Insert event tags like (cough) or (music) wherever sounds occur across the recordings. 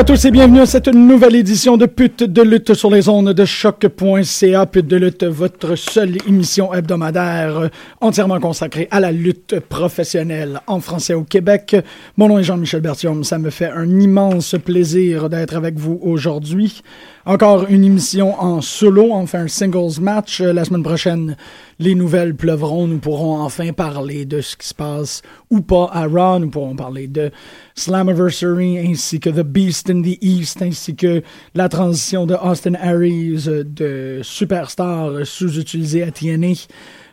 à tous et bienvenue à cette nouvelle édition de Pute de lutte sur les ondes de choc.ca. Pute de lutte, votre seule émission hebdomadaire euh, entièrement consacrée à la lutte professionnelle en français au Québec. Mon nom est Jean-Michel Bertium. Ça me fait un immense plaisir d'être avec vous aujourd'hui. Encore une émission en solo, enfin un singles match. Euh, La semaine prochaine, les nouvelles pleuvront. Nous pourrons enfin parler de ce qui se passe ou pas à Raw. Nous pourrons parler de Slammiversary ainsi que The Beast in the East ainsi que la transition de Austin Aries euh, de superstar sous-utilisé à TNA.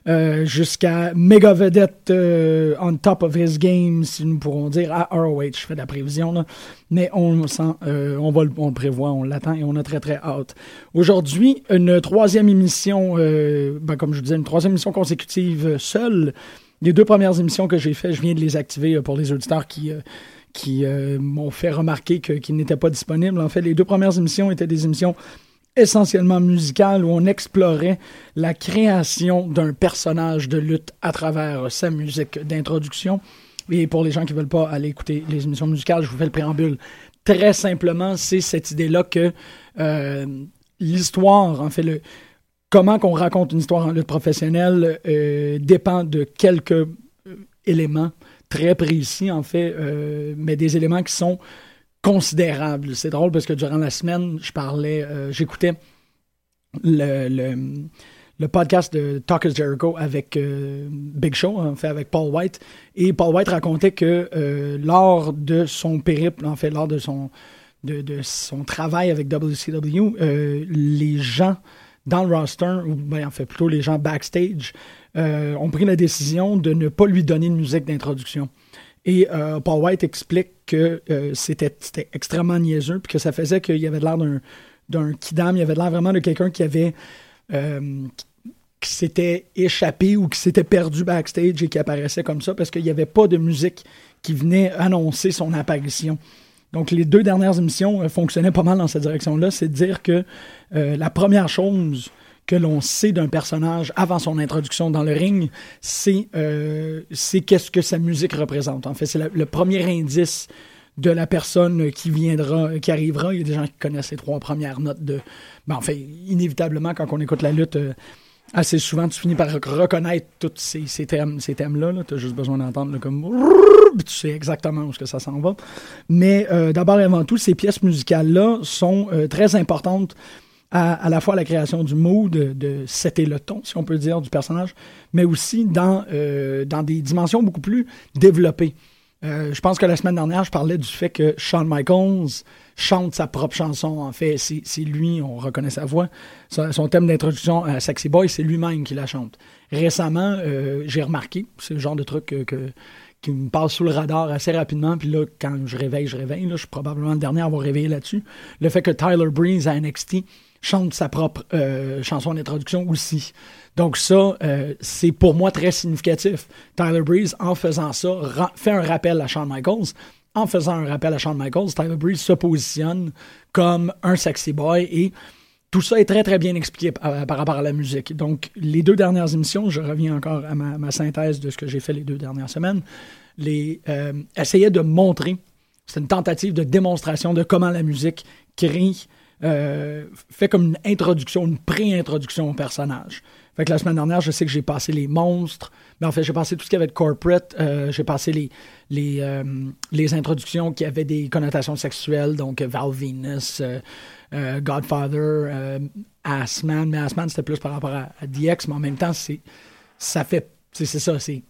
Euh, jusqu'à méga vedette euh, on top of his game, si nous pourrons dire, à ROH. Je fais de la prévision, là. mais on, sent, euh, on, va, le- on le prévoit, on l'attend et on a très très hâte. Aujourd'hui, une troisième émission, euh, ben, comme je vous disais, une troisième émission consécutive euh, seule. Les deux premières émissions que j'ai faites, je viens de les activer pour les auditeurs qui, qui euh, m'ont fait remarquer que- qu'ils n'étaient pas disponibles. En fait, les deux premières émissions étaient des émissions essentiellement musicales où on explorait la création d'un personnage de lutte à travers sa musique d'introduction. Et pour les gens qui veulent pas aller écouter les émissions musicales, je vous fais le préambule. Très simplement, c'est cette idée-là que euh, l'histoire, en fait, le, comment qu'on raconte une histoire en lutte professionnelle euh, dépend de quelques euh, éléments très précis, en fait, mais des éléments qui sont considérables. C'est drôle parce que durant la semaine, je parlais, euh, j'écoutais le, le, podcast de Talk Jericho avec euh, Big Show, en fait, avec Paul White. Et Paul White racontait que euh, lors de son périple, en fait, lors de son, de, de son travail avec WCW, les gens dans le roster, ou ben, en fait plutôt les gens backstage, ont pris la décision de ne pas lui donner de musique d'introduction. Et euh, Paul White explique que euh, c'était extrêmement niaiseux, puis que ça faisait qu'il y avait l'air d'un d'un kidam, il y avait l'air vraiment de quelqu'un qui avait euh, qui s'était échappé ou qui s'était perdu backstage et qui apparaissait comme ça parce qu'il n'y avait pas de musique qui venait annoncer son apparition. Donc, les deux dernières émissions fonctionnaient pas mal dans cette direction-là. C'est de dire que la première chose que l'on sait d'un personnage avant son introduction dans le ring, c'est euh, qu'est-ce que sa musique représente. En fait, c'est le premier indice de la personne qui viendra, qui arrivera. Il y a des gens qui connaissent les trois premières notes de. Ben, en fait, inévitablement, quand on écoute la lutte, euh, assez souvent, tu finis par reconnaître tous ces, ces thèmes, ces thèmes-là. tu as juste besoin d'entendre comme. Tu sais exactement où -ce que ça s'en va. Mais euh, d'abord et avant tout, ces pièces musicales-là sont euh, très importantes à, la fois la création du mood, de, de setter le ton, si on peut dire, du personnage, mais aussi dans, dans des dimensions beaucoup plus développées. Euh, je pense que la semaine dernière, je parlais du fait que Shawn Michaels chante sa propre chanson. En fait, c'est lui, on reconnaît sa voix. Son, thème d'introduction à Sexy Boy, c'est lui-même qui la chante. Récemment, euh, j'ai remarqué, c'est le genre de truc que, qui me passe sous le radar assez rapidement. Puis là, quand je réveille, je réveille. Là, je suis probablement le dernier à avoir réveillé là-dessus. Le fait que Tyler Breeze à NXT chante sa propre euh, chanson d'introduction aussi. Donc ça, euh, c'est pour moi très significatif. Tyler Breeze, en faisant ça, fait un rappel à Shawn Michaels. En faisant un rappel à Shawn Michaels, Tyler Breeze se positionne comme un sexy boy et tout ça est très très bien expliqué par, rapport à la musique. Donc les deux dernières émissions, je reviens encore à ma, synthèse de ce que j'ai fait les deux dernières semaines, les, euh, essayaient de montrer, c'est une tentative de démonstration de comment la musique crée euh, fait comme une introduction, une pré-introduction au personnage. Fait que la semaine dernière, je sais que j'ai passé les monstres, mais en fait, j'ai passé tout ce qui avait de corporate, euh, j'ai passé les, les, euh, les introductions qui avaient des connotations sexuelles, donc Val Venus, Godfather, Assman, mais Assman, c'était plus par rapport à, DX, mais en même temps, c'est ça fait, c'est ça, c'est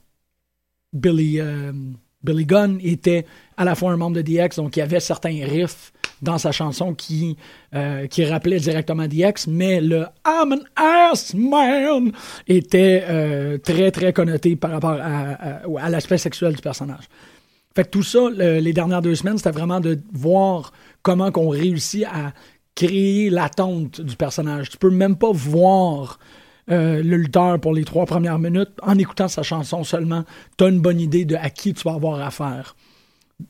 Billy, Billy Gunn était à la fois un membre de DX, donc il y avait certains riffs dans sa chanson qui, euh, qui rappelait directement DX, mais le I'm an ass man était euh, très, très connoté par rapport à, à, l'aspect sexuel du personnage. Fait que tout ça, les dernières deux semaines, c'était vraiment de voir comment qu'on réussit à créer l'attente du personnage. Tu peux même pas voir euh, le lutteur pour les trois premières minutes en écoutant sa chanson seulement. Tu as une bonne idée de à qui tu vas avoir affaire.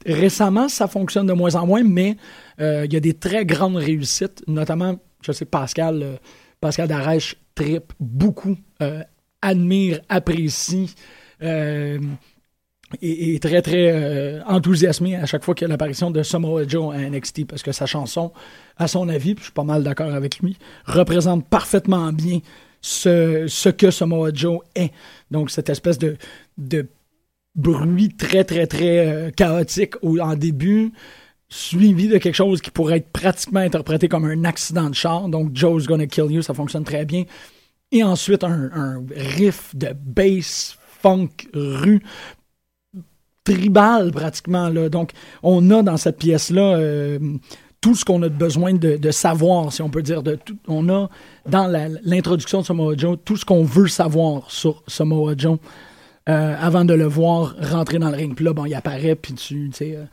Récemment, ça fonctionne de moins en moins, mais euh, il y a des très grandes réussites, notamment, je sais, Pascal, euh, Pascal Darèche trip beaucoup, euh, admire, apprécie. et, est très, très enthousiasmé à chaque fois qu'il y a l'apparition de Samoa Joe à NXT, parce que sa chanson, à son avis, puis je suis pas mal d'accord avec lui, représente parfaitement bien ce, que Samoa Joe est. Donc, cette espèce de bruit très, très, très euh, chaotique au, en début, suivi de quelque chose qui pourrait être pratiquement interprété comme un accident de char. Donc, Joe's Gonna Kill You, ça fonctionne très bien. Et ensuite, un, riff de bass, funk, rue, tribal pratiquement. Là. Donc, on a dans cette pièce-là euh, tout ce qu'on a besoin de, savoir, si on peut dire. De on a dans l'introduction de Samoa Joe tout ce qu'on veut savoir sur Samoa Joe. Euh, avant de le voir rentrer dans le ring. Puis là, bon, il apparaît, puis tu, sais, euh,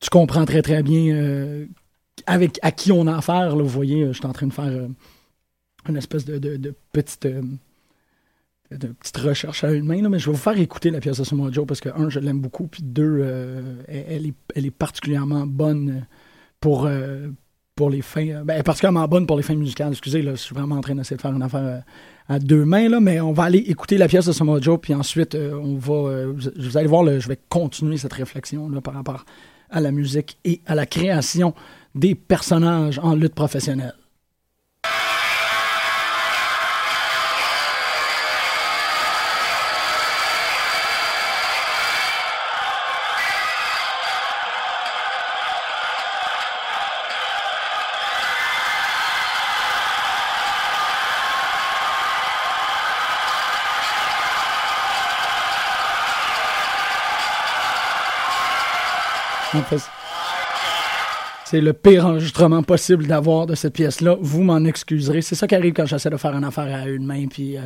tu comprends très, très bien euh, avec à qui on a affaire. Là, vous voyez, je suis en train de faire une espèce de, de, petite, de petite recherche à une main, mais je vais vous faire écouter la pièce de Samoa Joe parce que, un, je l'aime beaucoup, puis deux, elle, est, elle est particulièrement bonne pour, pour les fins. Ben, particulièrement bonne pour les fins musicales. Excusez, là, je suis vraiment en train d'essayer de faire une affaire à deux mains, là, mais on va aller écouter la pièce de Samoa Joe, puis ensuite, euh, on va, euh, vous allez voir, je vais continuer cette réflexion là, par rapport à la musique et à la création des personnages en lutte professionnelle. C'est le pire enregistrement possible d'avoir de cette pièce-là. Vous m'en excuserez. C'est ça qui arrive quand j'essaie de faire une affaire à une main, puis euh,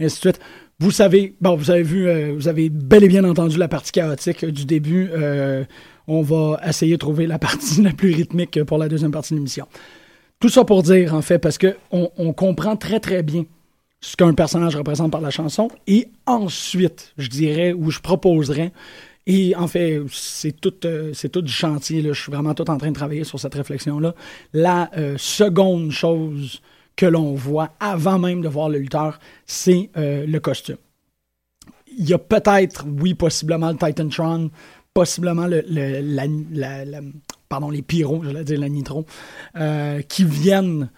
ainsi de suite. Vous savez, bon, vous avez vu, euh, vous avez bel et bien entendu la partie chaotique du début. Euh, on va essayer de trouver la (laughs) partie la plus rythmique pour la deuxième partie de l'émission. Tout ça pour dire, en fait, parce que on comprend très très bien ce qu'un personnage représente par la chanson, et ensuite, je dirais, ou je proposerais et en fait, c'est tout, euh, tout du chantier. Je suis vraiment tout en train de travailler sur cette réflexion-là. La euh, seconde chose que l'on voit avant même de voir le lutteur, c'est euh, le costume. Il y a peut-être, oui, possiblement le Titantron, possiblement le, les pyros, j'allais dire la nitro, qui viennent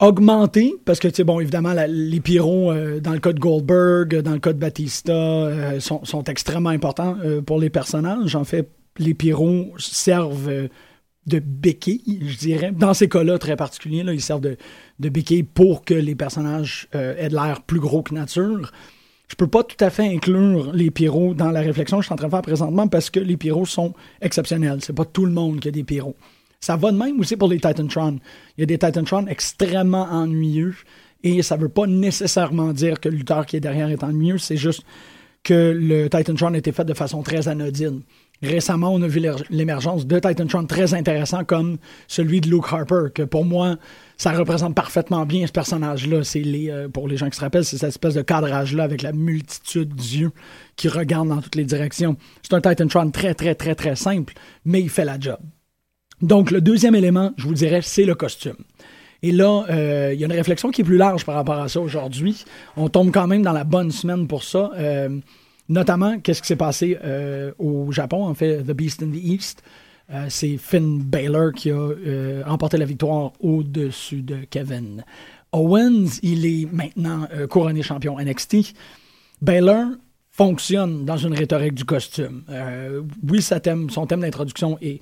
augmenter, parce que, tu sais, bon, évidemment, les pyros, euh, dans le cas de Goldberg, dans le cas de Batista, euh, sont, extrêmement importants pour les personnages. En fait, les pyros servent de béquilles, je dirais. Dans ces cas-là très particuliers, ils servent de, de béquilles pour que les personnages aient de l'air plus gros que nature je peux pas tout à fait inclure les pyros dans la réflexion que je suis en train de faire présentement parce que les pyros sont exceptionnels. C'est pas tout le monde qui a des pyros. Ça va de même aussi pour les Titantron. Il y a des Titantron extrêmement ennuyeux et ça veut pas nécessairement dire que le qui est derrière est ennuyeux, c'est juste que le Titantron a été fait de façon très anodine. Récemment, on a vu l'émergence de Titantron très intéressant comme celui de Luke Harper, que pour moi, ça représente parfaitement bien ce personnage-là. C'est euh, pour les gens qui se rappellent, c'est cette espèce de cadrage-là avec la multitude d'yeux qui regardent dans toutes les directions. C'est un Titantron très, très, très, très simple, mais il fait la job. Donc, le deuxième élément, je vous dirais, c'est le costume. Et là, euh, il y a une réflexion qui est plus large par rapport à ça aujourd'hui. On tombe quand même dans la bonne semaine pour ça. Euh, notamment, qu'est-ce qui s'est passé au Japon, en fait, The Beast in the East. Euh, c'est Finn Balor qui a euh, remporté la victoire au-dessus de Kevin Owens. Il est maintenant euh, couronné champion NXT. Balor fonctionne dans une rhétorique du costume. oui, son thème d'introduction est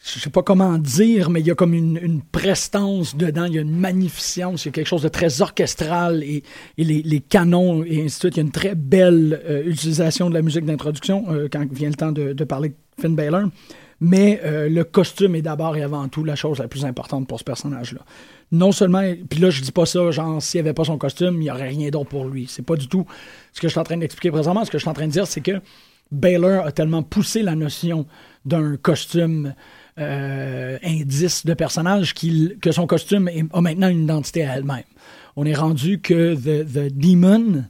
je sais pas comment dire, mais il y a comme une, prestance dedans, il y a une magnificence, il y a quelque chose de très orchestral et, les, canons et ainsi de suite. Il y a une très belle utilisation de la musique d'introduction quand vient le temps de, de parler Finn Balor. Mais euh, le costume est d'abord et avant tout la chose la plus importante pour ce personnage-là. Non seulement, puis là je dis pas ça, genre s'il n'y avait pas son costume, il n'y aurait rien d'autre pour lui. C'est pas du tout ce que je suis en train d'expliquer présentement. Ce que je suis en train de dire, c'est que Baylor a tellement poussé la notion d'un costume euh, indice de personnage que son costume a maintenant une identité à elle-même. On est rendu que The, Demon,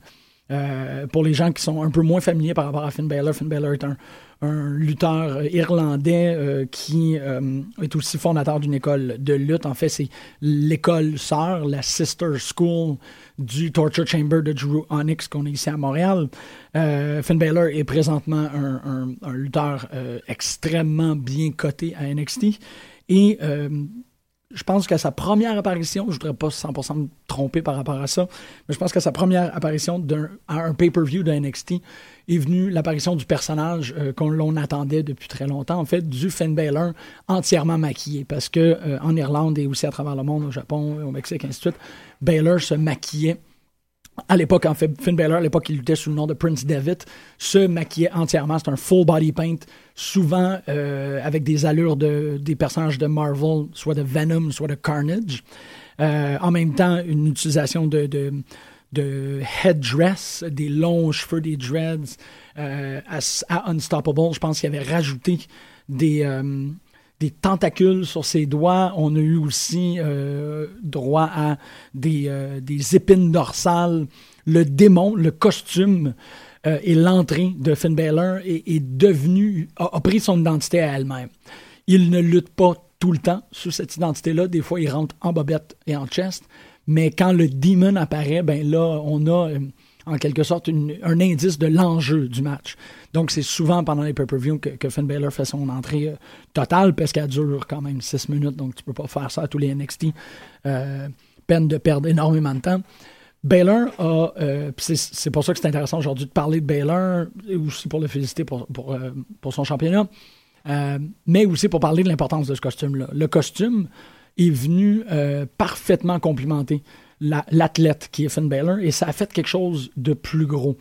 euh, pour les gens qui sont un peu moins familiers par rapport à Finn Balor, Finn Balor est un, un lutteur irlandais euh, qui euh, est aussi fondateur d'une école de lutte. En fait, c'est l'école sœur, la sister school du Torture Chamber de Drew Onyx qu'on est ici à Montréal. Euh, Finn Balor est présentement un, un lutteur extrêmement bien coté à NXT. Et je pense qu'à sa première apparition, je voudrais pas 100% me tromper par rapport à ça, mais je pense qu'à sa première apparition d'un, à un pay-per-view de NXT est venue l'apparition du personnage euh, qu'on l'on attendait depuis très longtemps, en fait, du Finn Balor entièrement maquillé, parce que euh, en Irlande et aussi à travers le monde, au Japon, au Mexique, ainsi de suite, Balor se maquillait à l'époque, en fait, Finn Balor, à l'époque, il luttait sous le nom de Prince David, se maquillait entièrement. C'est un full body paint, souvent euh, avec des allures de, des personnages de Marvel, soit de Venom, soit de Carnage. Euh, en même temps, une utilisation de, de, de headdress, des longs cheveux, des dreads euh, à, Unstoppable. Je pense qu'il avait rajouté des des tentacules sur ses doigts. On a eu aussi euh, droit à des, euh, des, épines dorsales. Le démon, le costume euh, et l'entrée de Finn Balor est, devenu, a, pris son identité à elle-même. Il ne lutte pas tout le temps sous cette identité-là. Des fois, il rentre en bobette et en chest. Mais quand le demon apparaît, ben là, on a en quelque sorte un indice de l'enjeu du match. Donc, c'est souvent pendant les pay-per-view que, Finn Balor fait son entrée euh, totale parce qu'elle dure quand même 6 minutes, donc tu peux pas faire ça à tous les NXT. Euh, peine de perdre énormément de temps. Baylor a, euh, c'est pour ça que c'est intéressant aujourd'hui de parler de Baylor, aussi pour le féliciter pour son championnat, mais aussi pour parler de l'importance de ce costume-là. Le costume est venu parfaitement complimenter l'athlète qui est Finn Balor et ça a fait quelque chose de plus gros.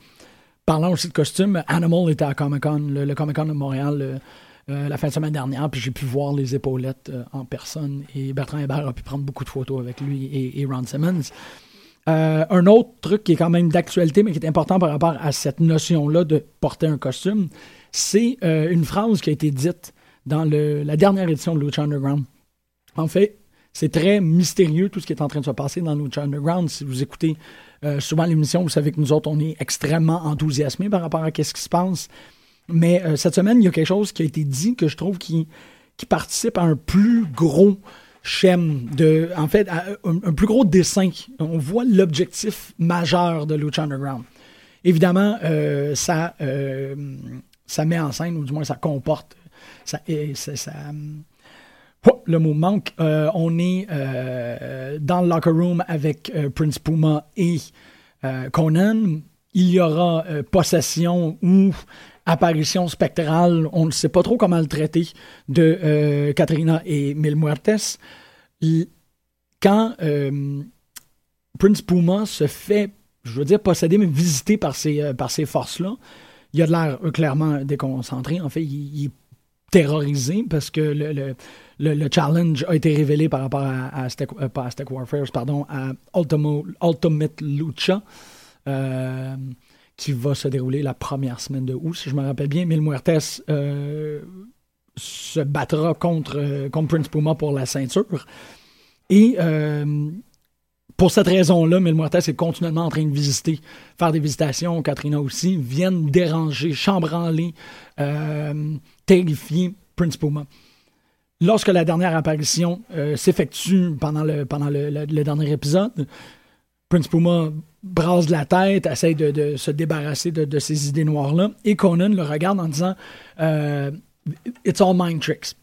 Parlant aussi de costume, Animal était à Comic Con, le, Comic Con de Montréal. Euh, euh, la fin de semaine dernière, puis j'ai pu voir les épaulettes euh, en personne. Et Bertrand Hébert a pu prendre beaucoup de photos avec lui et, Ron Simmons. un autre truc qui est quand même d'actualité, mais qui est important par rapport à cette notion-là de porter un costume, c'est une phrase qui a été dite dans la dernière édition de Lucha Underground. En fait, c'est très mystérieux tout ce qui est en train de se passer dans Lucha Underground. Si vous écoutez euh, souvent l'émission, vous savez que nous autres, on est extrêmement enthousiasmés par rapport à ce qui se passe. Mais euh, cette semaine, il y a quelque chose qui a été dit que je trouve qui, participe à un plus gros schème, de, en fait, un, plus gros dessin. On voit l'objectif majeur de Lucha Underground. évidemment, euh, ça, euh, ça met en scène, ou du moins ça comporte, ça, le mot manque. on est dans le locker room avec Prince Puma et Conan. Il y aura possession ou apparition spectrale, on ne sait pas trop comment le traiter, de Katrina et Mil Muertes. Quand Prince Puma se fait, je veux dire, posséder, mais visité par ces, euh, ces forces-là. Il a de l'air euh, clairement déconcentré. En fait, il, est terrorisé parce que le, le, challenge a été révélé par rapport à, à, euh, pas à Warfare, pardon, à Ultimate Lucha, qui va se dérouler la première semaine de août, si je me rappelle bien. Mil Muertes se battra contre, contre Prince Puma pour la ceinture. Et pour cette raison-là, Mil est continuellement en train de visiter, faire des visitations. Katrina aussi, viennent déranger, chambranler, euh, terrifier Prince Puma. Lorsque la dernière apparition euh, s'effectue pendant, le, pendant le, dernier épisode, Prince Puma brasse la tête, essaie de, se débarrasser de, ces idées noires-là, et Conan le regarde en disant euh, It's all mind tricks.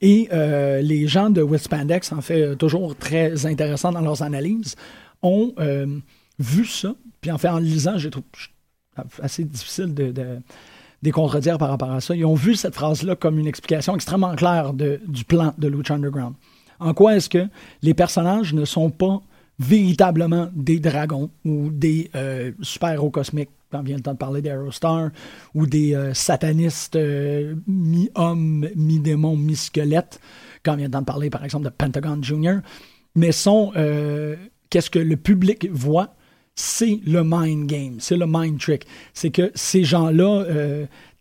Et euh, les gens de Spandex, en fait, toujours très intéressants dans leurs analyses, ont euh, vu ça. Puis en fait, en lisant, j'ai trouvé assez difficile de, de, contredire par rapport à ça. Ils ont vu cette phrase-là comme une explication extrêmement claire du plan de Lucha Underground. En quoi est-ce que les personnages ne sont pas véritablement des dragons ou des euh, super-héros cosmiques. Quand vient le temps de parler d'Aerostar, ou des euh, satanistes euh, mi-hommes, mi-démons, mi-squelettes, quand vient le temps de parler, par exemple, de Pentagon Junior, mais sont, qu'est-ce que le public voit, c'est le mind game, c'est le mind trick. C'est que ces gens-là,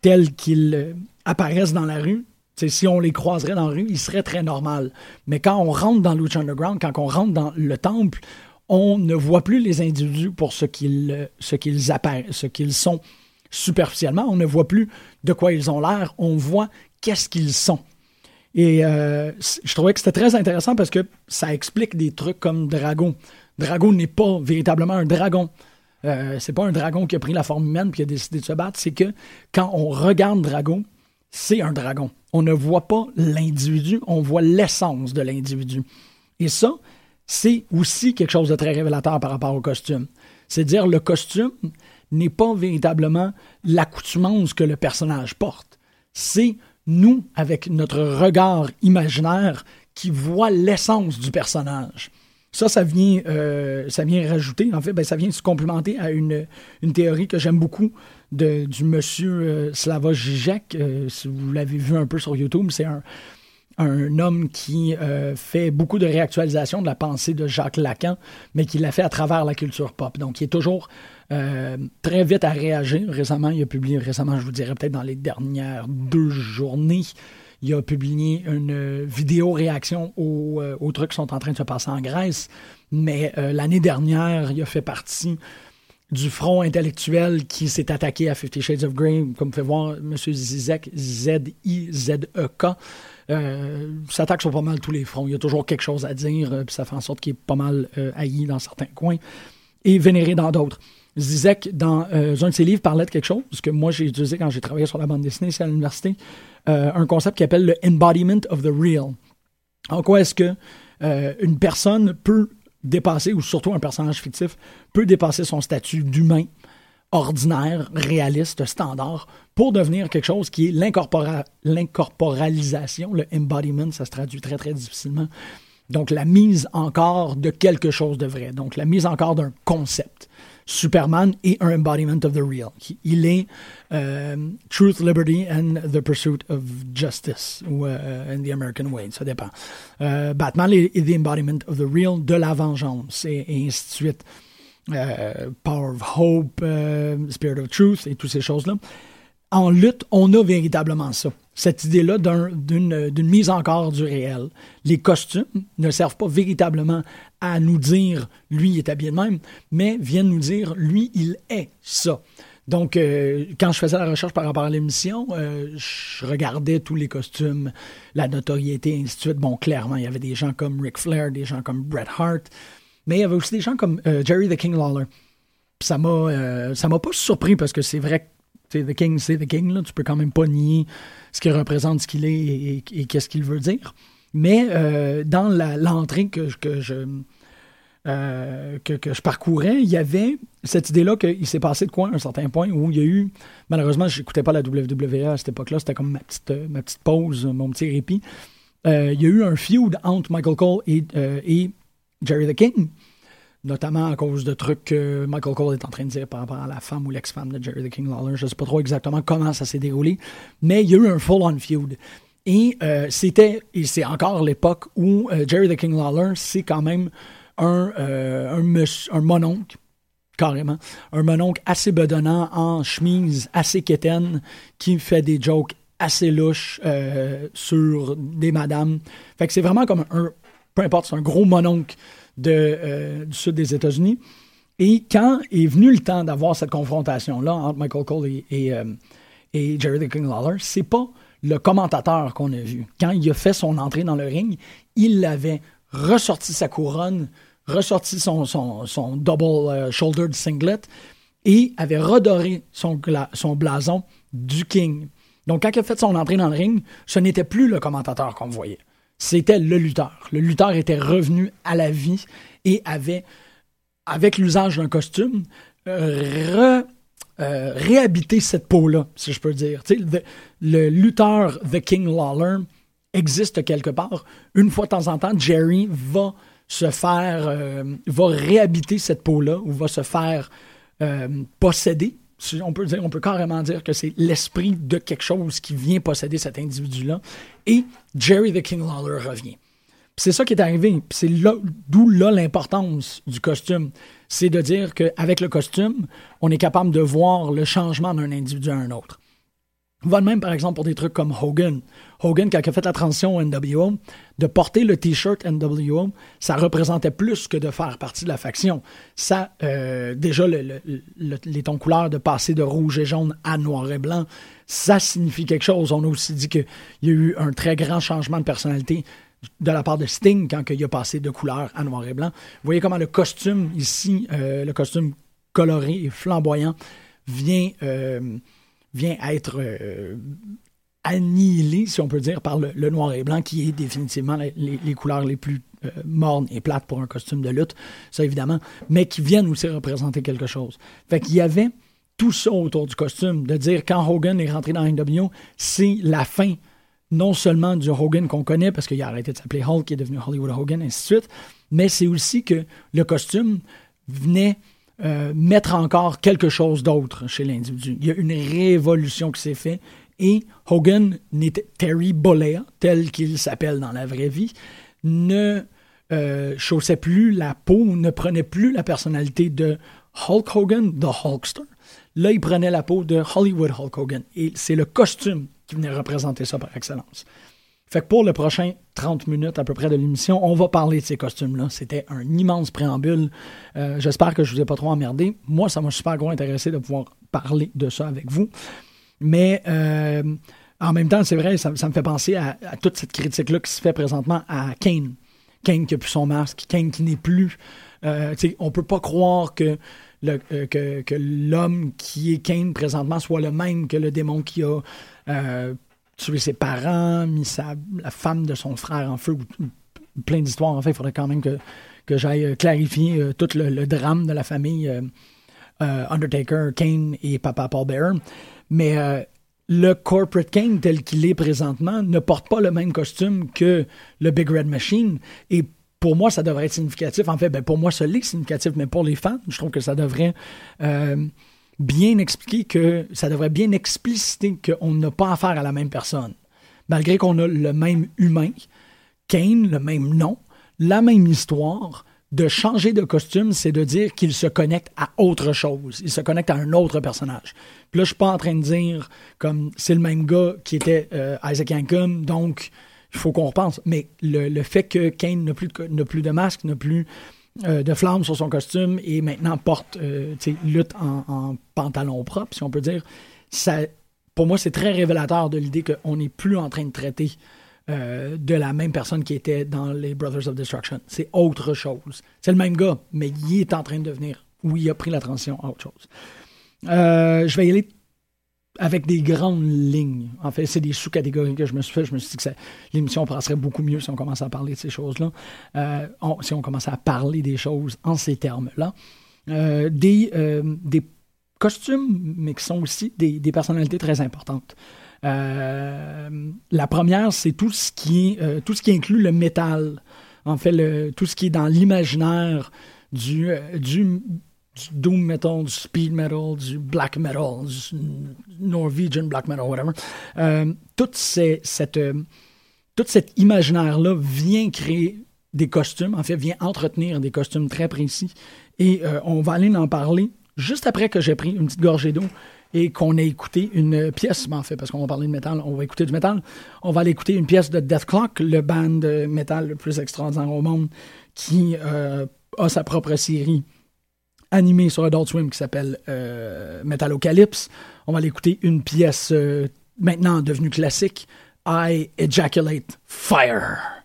tels qu'ils apparaissent dans la rue, si on les croiserait dans la rue, ils seraient très normaux. Mais quand on rentre dans Lucha Underground, quand on rentre dans le temple, on ne voit plus les individus pour ce qu'ils sont superficiellement. On ne voit plus de quoi ils ont l'air. On voit qu'est-ce qu'ils sont. Et euh, je trouvais que c'était très intéressant parce que ça explique des trucs comme Dragon. Dragon n'est pas véritablement un dragon. Euh, c'est pas un dragon qui a pris la forme humaine et qui a décidé de se battre. C'est que quand on regarde Dragon, c'est un dragon. On ne voit pas l'individu, on voit l'essence de l'individu. Et ça, c'est aussi quelque chose de très révélateur par rapport au costume. C'est-à-dire le costume n'est pas véritablement l'accoutumance que le personnage porte. C'est nous, avec notre regard imaginaire, qui voit l'essence du personnage. Ça, ça vient, euh, ça vient rajouter, en fait, ben, ça vient se complémenter à une, une théorie que j'aime beaucoup de, du monsieur euh, Slava Zizek. Euh, si vous l'avez vu un peu sur YouTube, c'est un, un homme qui euh, fait beaucoup de réactualisation de la pensée de Jacques Lacan, mais qui l'a fait à travers la culture pop. Donc, il est toujours très vite à réagir. Récemment, il a publié, récemment, je vous dirais peut-être dans les dernières deux journées, il a publié une vidéo réaction aux, euh, aux, trucs qui sont en train de se passer en Grèce. Mais l'année dernière, il a fait partie du front intellectuel qui s'est attaqué à Fifty Shades of Grey, comme fait voir M. Zizek, Z-I-Z-E-K euh, s'attaque sur pas mal tous les fronts. Il y a toujours quelque chose à dire, euh, puis ça fait en sorte qu'il est pas mal euh, haï dans certains coins et vénéré dans d'autres. Zizek, dans euh, un de ses livres, parlait de quelque chose que moi j'ai utilisé quand j'ai travaillé sur la bande dessinée ici à l'université, un concept qui appelle le embodiment of the real. En quoi est-ce que une personne peut dépasser, ou surtout un personnage fictif, peut dépasser son statut d'humain ordinaire, réaliste, standard, pour devenir quelque chose qui est l'incorporalisation, le embodiment, ça se traduit très très difficilement. Donc la mise encore de quelque chose de vrai, donc la mise encore d'un concept. Superman est un embodiment of the real. Il est euh, Truth, Liberty and the Pursuit of Justice, euh, in the American Way, ça dépend. Euh, Batman est, the embodiment of the real, de la vengeance, et ainsi de suite. Power of Hope, Spirit of Truth et toutes ces choses-là. En lutte, on a véritablement ça. Cette idée-là d'une mise en corps du réel. Les costumes ne servent pas véritablement à nous dire lui est habillé de même, mais viennent nous dire lui il est ça. Donc, euh, quand je faisais la recherche par rapport à l'émission, je regardais tous les costumes, la notoriété, et ainsi de suite. Bon, clairement, il y avait des gens comme Ric Flair, des gens comme Bret Hart, mais il y avait aussi des gens comme euh, Jerry the King Lawler. ça m'a euh, ça m'a pas surpris parce que c'est vrai que The King, c'est The King. Là. Tu peux quand même pas nier ce qu'il représente, ce qu'il est et, qu'est-ce qu'il veut dire. Mais euh, dans l'entrée que, que, je, euh, que, je parcourais, il y avait cette idée-là qu'il s'est passé de quoi à un certain point où il y a eu. Malheureusement, je n'écoutais pas la WWE à cette époque-là. C'était comme ma petite, ma petite pause, mon petit répit. il y a eu un feud entre Michael Cole et, et Jerry the King notamment à cause de trucs que Michael Cole est en train de dire par rapport à la femme ou l'ex-femme de Jerry the King Lawler. Je ne sais pas trop exactement comment ça s'est déroulé, mais il y a eu un full-on feud. Et euh, c'était, et c'est encore l'époque où euh, Jerry the King Lawler, c'est quand même un, euh, un, carrément, un mononcle assez bedonnant en chemise, assez quétaine, qui fait des jokes assez louches sur des madames. Fait que c'est vraiment comme un, peu importe, c'est un gros mononcle de, euh, du sud des États-Unis. Et quand est venu le temps d'avoir cette confrontation-là entre Michael Cole et, et, Jerry King Lawler, c'est pas le commentateur qu'on a vu. Quand il a fait son entrée dans le ring, il avait ressorti sa couronne, ressorti son, son, son double euh, shouldered singlet et avait redoré son, son blason du King. Donc, quand il a fait son entrée dans le ring, ce n'était plus le commentateur qu'on voyait c'était le lutteur. Le lutteur était revenu à la vie et avait, avec l'usage d'un costume, euh, réhabité cette peau-là, si je peux dire. le, lutteur The King Lawler existe quelque part. Une fois de temps en temps, Jerry va se faire, euh, va réhabiter cette peau-là ou va se faire euh, posséder on peut, dire, on peut carrément dire que c'est l'esprit de quelque chose qui vient posséder cet individu-là. Et Jerry the King Lawler revient. C'est ça qui est arrivé. C'est d'où là l'importance du costume. C'est de dire qu'avec le costume, on est capable de voir le changement d'un individu à un autre. Va de même, par exemple, pour des trucs comme Hogan. Hogan, quand il a fait la transition au NWO, de porter le T-shirt NWO, ça représentait plus que de faire partie de la faction. Ça, euh, déjà, les tons couleurs de passer de rouge et jaune à noir et blanc, ça signifie quelque chose. On a aussi dit qu'il y a eu un très grand changement de personnalité de la part de Sting quand il a passé de couleur à noir et blanc. Vous voyez comment le costume ici, euh, le costume coloré et flamboyant, vient... Euh, vient être euh, annihilé, si on peut dire, par le, noir et blanc, qui est définitivement les, couleurs les plus euh, mornes et plates pour un costume de lutte, ça évidemment, mais qui viennent aussi représenter quelque chose. Fait qu'il y avait tout ça autour du costume, de dire quand Hogan est rentré dans NWO, c'est la fin non seulement du Hogan qu'on connaît, parce qu'il a arrêté de s'appeler Hulk, qui est devenu Hollywood Hogan, et ainsi de suite, mais c'est aussi que le costume venait euh, mettre encore quelque chose d'autre chez l'individu. Il y a une révolution qui s'est faite et Hogan, Terry Bollea, tel qu'il s'appelle dans la vraie vie, ne euh, chaussait plus la peau, ne prenait plus la personnalité de Hulk Hogan, The Hulkster. Là, il prenait la peau de Hollywood Hulk Hogan. Et c'est le costume qui venait représenter ça par excellence. Fait que pour le prochain 30 minutes à peu près de l'émission, on va parler de ces costumes-là. C'était un immense préambule. Euh, j'espère que je vous ai pas trop emmerdé. Moi, ça m'a super gros intéressé de pouvoir parler de ça avec vous. Mais euh, en même temps, c'est vrai, ça, me fait penser à, toute cette critique-là qui se fait présentement à Kane. Kane qui a plus son masque, Kane qui n'est plus. Euh, on peut pas croire que euh, que, l'homme qui est Kane présentement soit le même que le démon qui a tué ses parents, mis sa, la femme de son frère en feu, plein d'histoires. En fait, il faudrait quand même que, que j'aille euh, clarifier euh, tout le, drame de la famille euh, Undertaker, Kane et Papa Paul Bearer. Mais le corporate Kane tel qu'il est présentement ne porte pas le même costume que le Big Red Machine. Et pour moi, ça devrait être significatif. En fait, ben, pour moi, ça l'est significatif, mais pour les fans, je trouve que ça devrait bien expliquer que ça devrait bien expliciter qu'on n'a pas affaire à la même personne. Malgré qu'on a le même humain, Kane, le même nom, la même histoire, de changer de costume, c'est de dire qu'il se connecte à autre chose. Il se connecte à un autre personnage. Là, je suis pas en train de dire comme c'est le même gars qui était euh, Isaac Yankum, donc il faut qu'on repense. Mais le, fait que Kane n'a plus, plus de masque, n'a plus euh, de flammes sur son costume et maintenant porte, euh, lutte en, pantalon propre, si on peut dire. Ça, pour moi, c'est très révélateur de l'idée qu'on n'est plus en train de traiter euh, de la même personne qui était dans les Brothers of Destruction. C'est autre chose. C'est le même gars, mais il est en train de devenir où il a pris la transition à autre chose. Euh, je vais y aller avec des grandes lignes. En fait, c'est des sous-catégories que je me suis fait. Je me suis dit que l'émission passerait beaucoup mieux si on commençait à parler de ces choses-là, euh, si on commençait à parler des choses en ces termes-là. Euh, des, des costumes, mais qui sont aussi des, personnalités très importantes. la première, c'est tout ce qui tout ce qui inclut le métal. En fait, tout ce qui est dans l'imaginaire du, du du doom metal, du speed metal, du black metal, du Norwegian black metal, whatever. Euh, toute, cette, euh, toute cet imaginaire-là vient créer des costumes, en fait, vient entretenir des costumes très précis. Et euh, on va aller en parler juste après que j'ai pris une petite gorgée d'eau et qu'on ait écouté une pièce, en fait, parce qu'on va parler de métal, on va écouter du métal. On va aller écouter une pièce de Death Clock, le band métal le plus extraordinaire au monde, qui a sa propre série animé sur Adult Swim qui s'appelle euh, Metalocalypse. On va l'écouter une pièce euh, maintenant devenue classique, I Ejaculate Fire.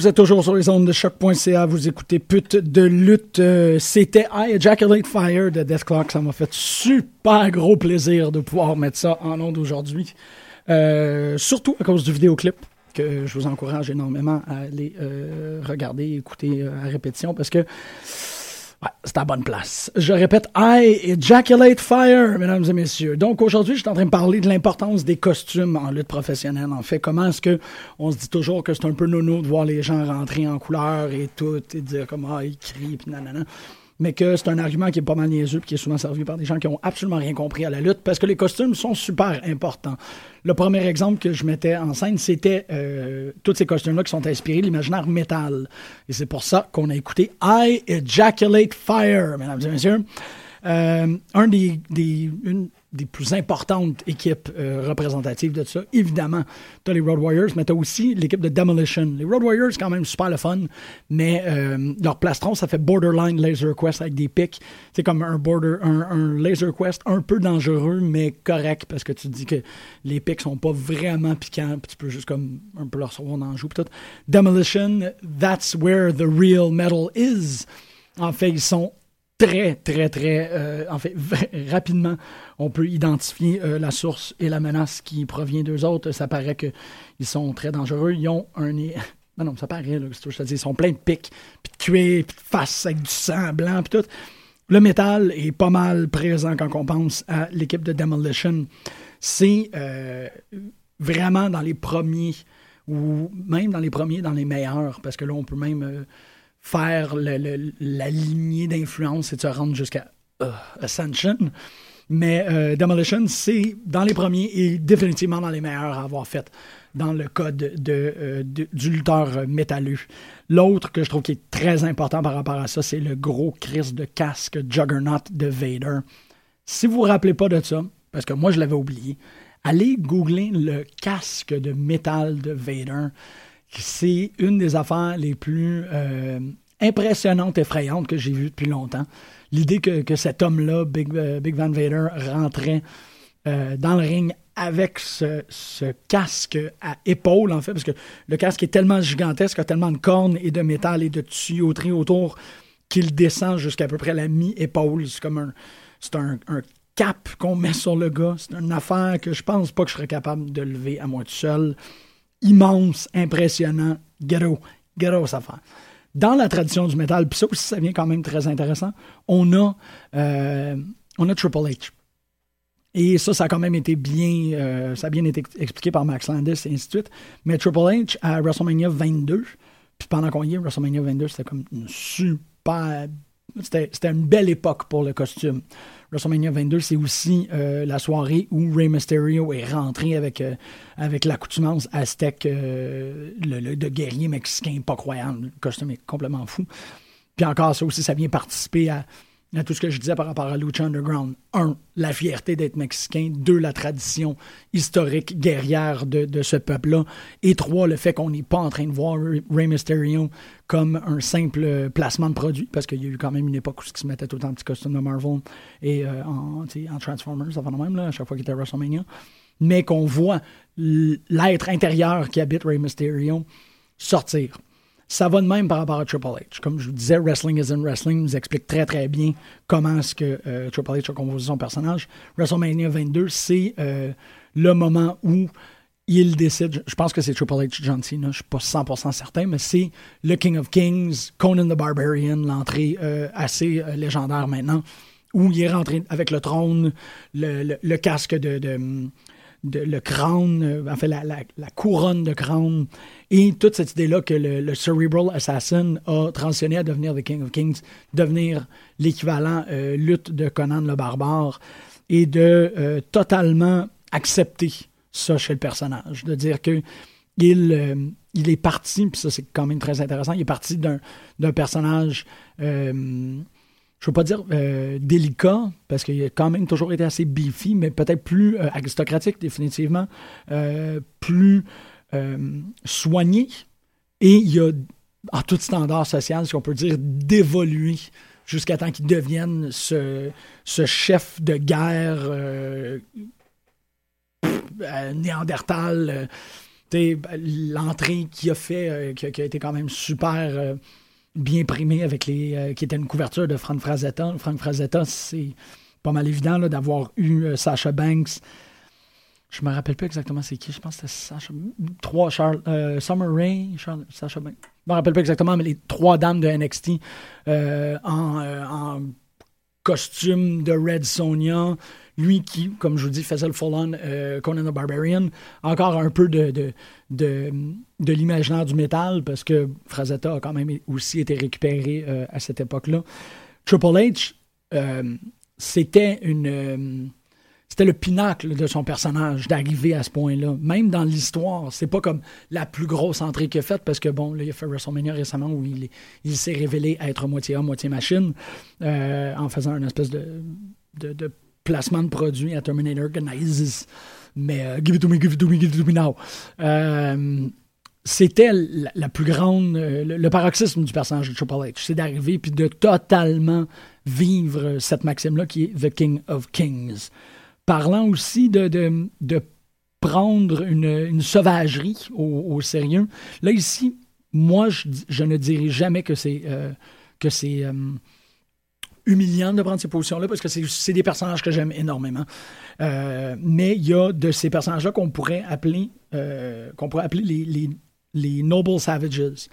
Vous êtes toujours sur les ondes de choc.ca. Vous écoutez Pute de lutte. Euh, c'était I Ejaculate Fire de Death Clock. Ça m'a fait super gros plaisir de pouvoir mettre ça en ondes aujourd'hui. Euh, surtout à cause du vidéoclip que je vous encourage énormément à aller euh, regarder, écouter à répétition parce que Ouais, c'est à bonne place. Je répète, I ejaculate fire, mesdames et messieurs. Donc aujourd'hui, je suis en train de parler de l'importance des costumes en lutte professionnelle. En fait, comment est-ce que on se dit toujours que c'est un peu nono de voir les gens rentrer en couleur et tout, et dire comme ah ils crient puis nanana. Mais que c'est un argument qui est pas mal niaiseux et qui est souvent servi par des gens qui ont absolument rien compris à la lutte parce que les costumes sont super importants. Le premier exemple que je mettais en scène, c'était euh, tous ces costumes-là qui sont inspirés de l'imaginaire métal. Et c'est pour ça qu'on a écouté I Ejaculate Fire, mesdames et messieurs. Euh, un des, des, des plus importantes équipes euh, représentatives de ça. Évidemment, tu as les Road Warriors, mais tu as aussi l'équipe de Demolition. Les Road Warriors, quand même super le fun, mais euh, leur plastron, ça fait borderline Laser Quest avec des pics. C'est comme un, border, un, Laser Quest un peu dangereux, mais correct, parce que tu dis que les pics sont pas vraiment piquants, puis tu peux juste comme un peu leur recevoir dans le joue. Tout. Demolition, that's where the real metal is. En fait, ils sont très, très, très, euh, en fait, (laughs) rapidement, on peut identifier euh, la source et la menace qui provient d'eux autres. Ça paraît qu'ils sont très dangereux. Ils ont un nez. (laughs) Non, non, ça paraît, là, dis. Ils sont pleins de pics, puis de cuir, puis de face avec du sang blanc, puis tout. Le métal est pas mal présent quand on pense à l'équipe de Demolition. C'est euh, vraiment dans les premiers, ou même dans les premiers, dans les meilleurs, parce que là, on peut même faire la lignée d'influence et de se rendre jusqu'à euh, Ascension. Mais euh, Demolition, c'est dans les premiers et définitivement dans les meilleurs à avoir fait dans le code de, euh, du lutteur métalleux. L'autre que je trouve qui est très important par rapport à ça, c'est le gros Chris de casque Juggernaut de Vader. Si vous vous rappelez pas de ça, parce que moi je l'avais oublié, allez googler le casque de métal de Vader c'est une des affaires les plus euh, impressionnantes, effrayantes que j'ai vues depuis longtemps. L'idée que, cet homme-là, Big, euh, Big, Van Vader, rentrait euh, dans le ring avec ce, casque à épaule, en fait, parce que le casque est tellement gigantesque, a tellement de cornes et de métal et de tuyauterie autour qu'il descend jusqu'à peu près la mi-épaule. C'est comme un, c'est un, cap qu'on met sur le gars. C'est une affaire que je pense pas que je serais capable de lever à moi tout seul immense, impressionnant, ghetto ça fait. Dans la tradition du métal, puis ça aussi, ça vient quand même très intéressant, on a, euh, on a Triple H. Et ça, ça a quand même été bien, euh, ça bien été expliqué par Max Landis et ainsi de suite. Mais Triple H à WrestleMania 22, puis pendant qu'on y est, WrestleMania 22, c'était comme une super, c'était une belle époque pour le costume. WrestleMania 22, c'est aussi euh, la soirée où Rey Mysterio est rentré avec, euh, avec l'accoutumance aztèque euh, le, de guerrier mexicain pas croyable. Le costume est complètement fou. Puis encore, ça aussi, ça vient participer à, à tout ce que je disais par rapport à Lucha Underground. Un, la fierté d'être mexicain. Deux, la tradition historique guerrière de, ce peuple-là. Et trois, le fait qu'on n'est pas en train de voir Rey Mysterio comme un simple placement de produit, parce qu'il y a eu quand même une époque où il se mettait tout temps petit costume de Marvel et euh, en, en, Transformers, avant même, là, à chaque fois qu'il était à WrestleMania. Mais qu'on voit l'être intérieur qui habite Rey Mysterio sortir. Ça va de même par rapport à Triple H. Comme je vous disais, Wrestling is in Wrestling nous explique très très bien comment est-ce que euh, Triple H a composé son personnage. WrestleMania 22, c'est euh, le moment où il décide, je pense que c'est Triple H John Cena, je ne suis pas 100% certain, mais c'est le King of Kings, Conan the Barbarian, l'entrée euh, assez légendaire maintenant, où il est rentré avec le trône, le, casque de le crâne, euh, en fait, la, couronne de crâne, et toute cette idée-là que le, Cerebral Assassin a transitionné à devenir The King of Kings, devenir l'équivalent euh, lutte de Conan le barbare, et de euh, totalement accepter ça chez le personnage, de dire que il, il est parti, puis ça c'est quand même très intéressant, il est parti d'un personnage je veux pas dire euh, délicat, parce qu'il a quand même toujours été assez beefy, mais peut-être plus euh, aristocratique, définitivement, euh, plus soigné. Et il a, en tout standard social, si on peut dire, d'évoluer jusqu'à temps qu'il devienne ce, chef de guerre néandertal. L'entrée qu'il a fait, qui, a été quand même super bien primé avec les. Euh, qui était une couverture de Frank Frazetta. Frank Frazetta, c'est pas mal évident d'avoir eu euh, Sasha Banks. Je me rappelle pas exactement c'est qui. Je pense que c'était Sasha. Trois Charles. Euh, Summer Rae, Sasha Banks. Je me rappelle pas exactement, mais les trois dames de NXT en, costume de Red Sonia. Lui qui, comme je vous dis, faisait le full-on Conan the Barbarian. Encore un peu de, de de l'imaginaire du métal, parce que Frazetta a quand même aussi été récupéré euh, à cette époque-là. Triple H, euh, c'était une. C'était le pinacle de son personnage d'arriver à ce point-là. Même dans l'histoire, c'est pas comme la plus grosse entrée qu'il a faite parce que bon, là, il a fait WrestleMania récemment où il, s'est révélé être moitié homme, moitié machine euh, en faisant une espèce de, placement de produit à Terminator Organizes. Mais euh, give it to me, give it to me, give it to me now. Euh, c'était la, plus grande, le, le paroxysme du personnage de Triple H. C'est d'arriver puis de totalement vivre cette maxime-là qui est The King of Kings. Parlant aussi de, de, prendre une, une sauvagerie au, au sérieux. Là, ici, moi, je, ne dirais jamais que c'est euh, euh, humiliant de prendre ces positions-là parce que c'est- des personnages que j'aime énormément. Euh, mais il y a de ces personnages-là qu'on pourrait appeler qu'on pourrait appeler les, les, les Noble Savages.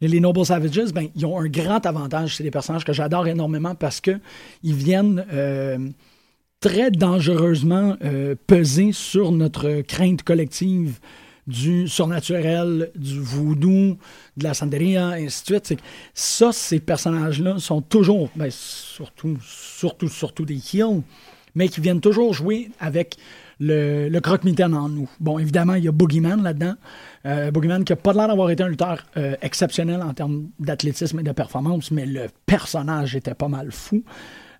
Et les Noble Savages, ben, ils ont un grand avantage. C'est des personnages que j'adore énormément parce que ils viennent très dangereusement euh, peser sur notre crainte collective du surnaturel, du voodoo, de la santeria, ainsi de suite. Ça, ces personnages-là sont toujours, ben, surtout, surtout, surtout des heels, mais qui viennent toujours jouer avec le, le croque-mitaine en nous. Bon, évidemment, il y a Boogeyman là-dedans. Euh, Boogeyman qui n'a pas l'air d'avoir été un lutteur euh, exceptionnel en termes d'athlétisme et de performance, mais le personnage était pas mal fou.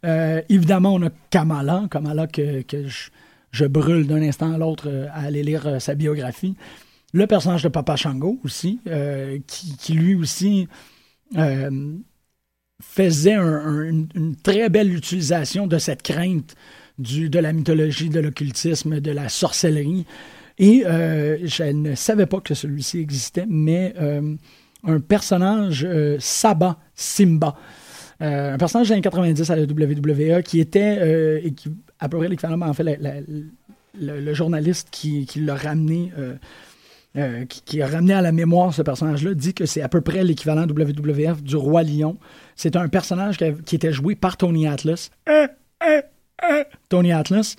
Euh, évidemment, on a Kamala, Kamala que, je, brûle d'un instant à l'autre euh, à aller lire euh, sa biographie. Le personnage de Papa Shango aussi, qui, lui aussi faisait un- un- une, très belle utilisation de cette crainte de la mythologie, de l'occultisme, de la sorcellerie. Et je ne savais pas que celui-ci existait, mais un personnage, Saba Simba, un personnage des années 90 à la WWE qui était, euh, et qui, à peu près l'équivalent, en fait, le, journaliste qui, qui l'a ramené, euh, euh, qui, qui a ramené à la mémoire ce personnage-là, dit que c'est à peu près l'équivalent WWF du Roi Lion. C'est un personnage qui, était joué par Tony Atlas. Euh, euh, euh, Tony Atlas.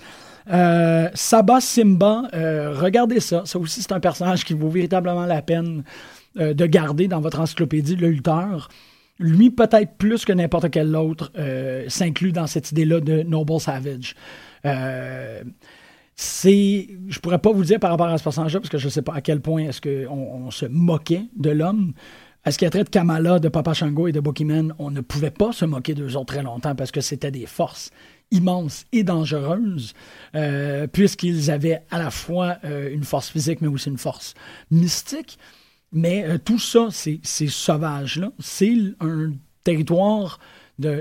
Euh, Saba Simba, euh, regardez ça. Ça aussi, c'est un personnage qui vaut véritablement la peine euh, de garder dans votre encyclopédie, le lutteur. Lui, peut-être plus que n'importe quel autre, euh, s'inclut dans cette idée-là de Noble Savage. Euh, c'est, je pourrais pas vous dire par rapport à ce personnage-là, parce que je sais pas à quel point est-ce qu'on on se moquait de l'homme. À ce qui a trait de Kamala, de Papa Shango et de Bokiman, on ne pouvait pas se moquer d'eux autres très longtemps parce que c'était des forces immenses et dangereuses, euh, puisqu'ils avaient à la fois euh, une force physique, mais aussi une force mystique? Mais euh, tout ça, ces, ces sauvages-là, c'est un territoire,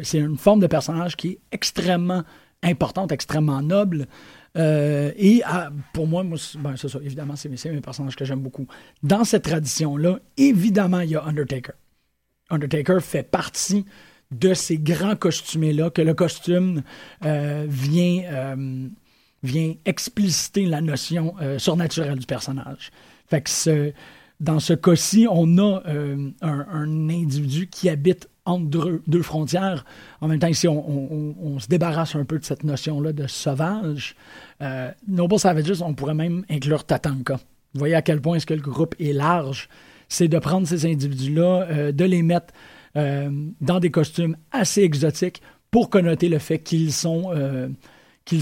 c'est une forme de personnage qui est extrêmement importante, extrêmement noble. Euh, et ah, pour moi, moi c'est ben, c'est ça, évidemment, c'est c'est mes personnages que j'aime beaucoup. Dans cette tradition-là, évidemment, il y a Undertaker. Undertaker fait partie de ces grands costumés-là, que le costume euh, vient, vient expliciter la notion surnaturelle du personnage. Fait que ce, dans ce cas-ci, on a euh, un, individu qui habite entre deux, frontières. En même temps, ici, on, se débarrasse un peu de cette notion-là de sauvage. Euh, Noble Savages, on pourrait même inclure Tatanka. Vous voyez à quel point est-ce que le groupe est large. C'est de prendre ces individus-là, euh, de les mettre euh, dans des costumes assez exotiques pour connoter le fait qu'ils sont,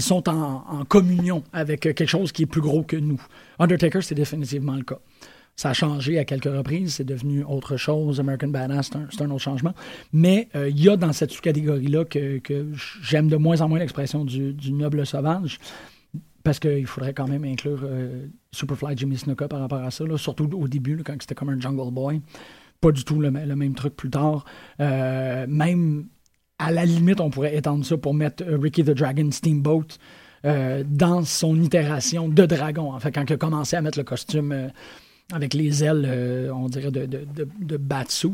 sont en, en communion avec quelque chose qui est plus gros que nous. Undertaker, c'est définitivement le cas. Ça a changé à quelques reprises, c'est devenu autre chose. American Badass, c'est un, un autre changement. Mais euh, il y a dans cette sous-catégorie-là que, que j'aime de moins en moins l'expression du, du noble sauvage, parce qu'il faudrait quand même inclure euh, Superfly Jimmy Snuka par rapport à ça, surtout au début, quand c'était comme un Jungle Boy. Pas du tout le, même truc plus tard. Euh, même à la limite, on pourrait étendre ça pour mettre Ricky the Dragon Steamboat dans son itération de dragon. En fait, quand il a commencé à mettre le costume avec les ailes, euh, on dirait, de, de, de, de batsuit.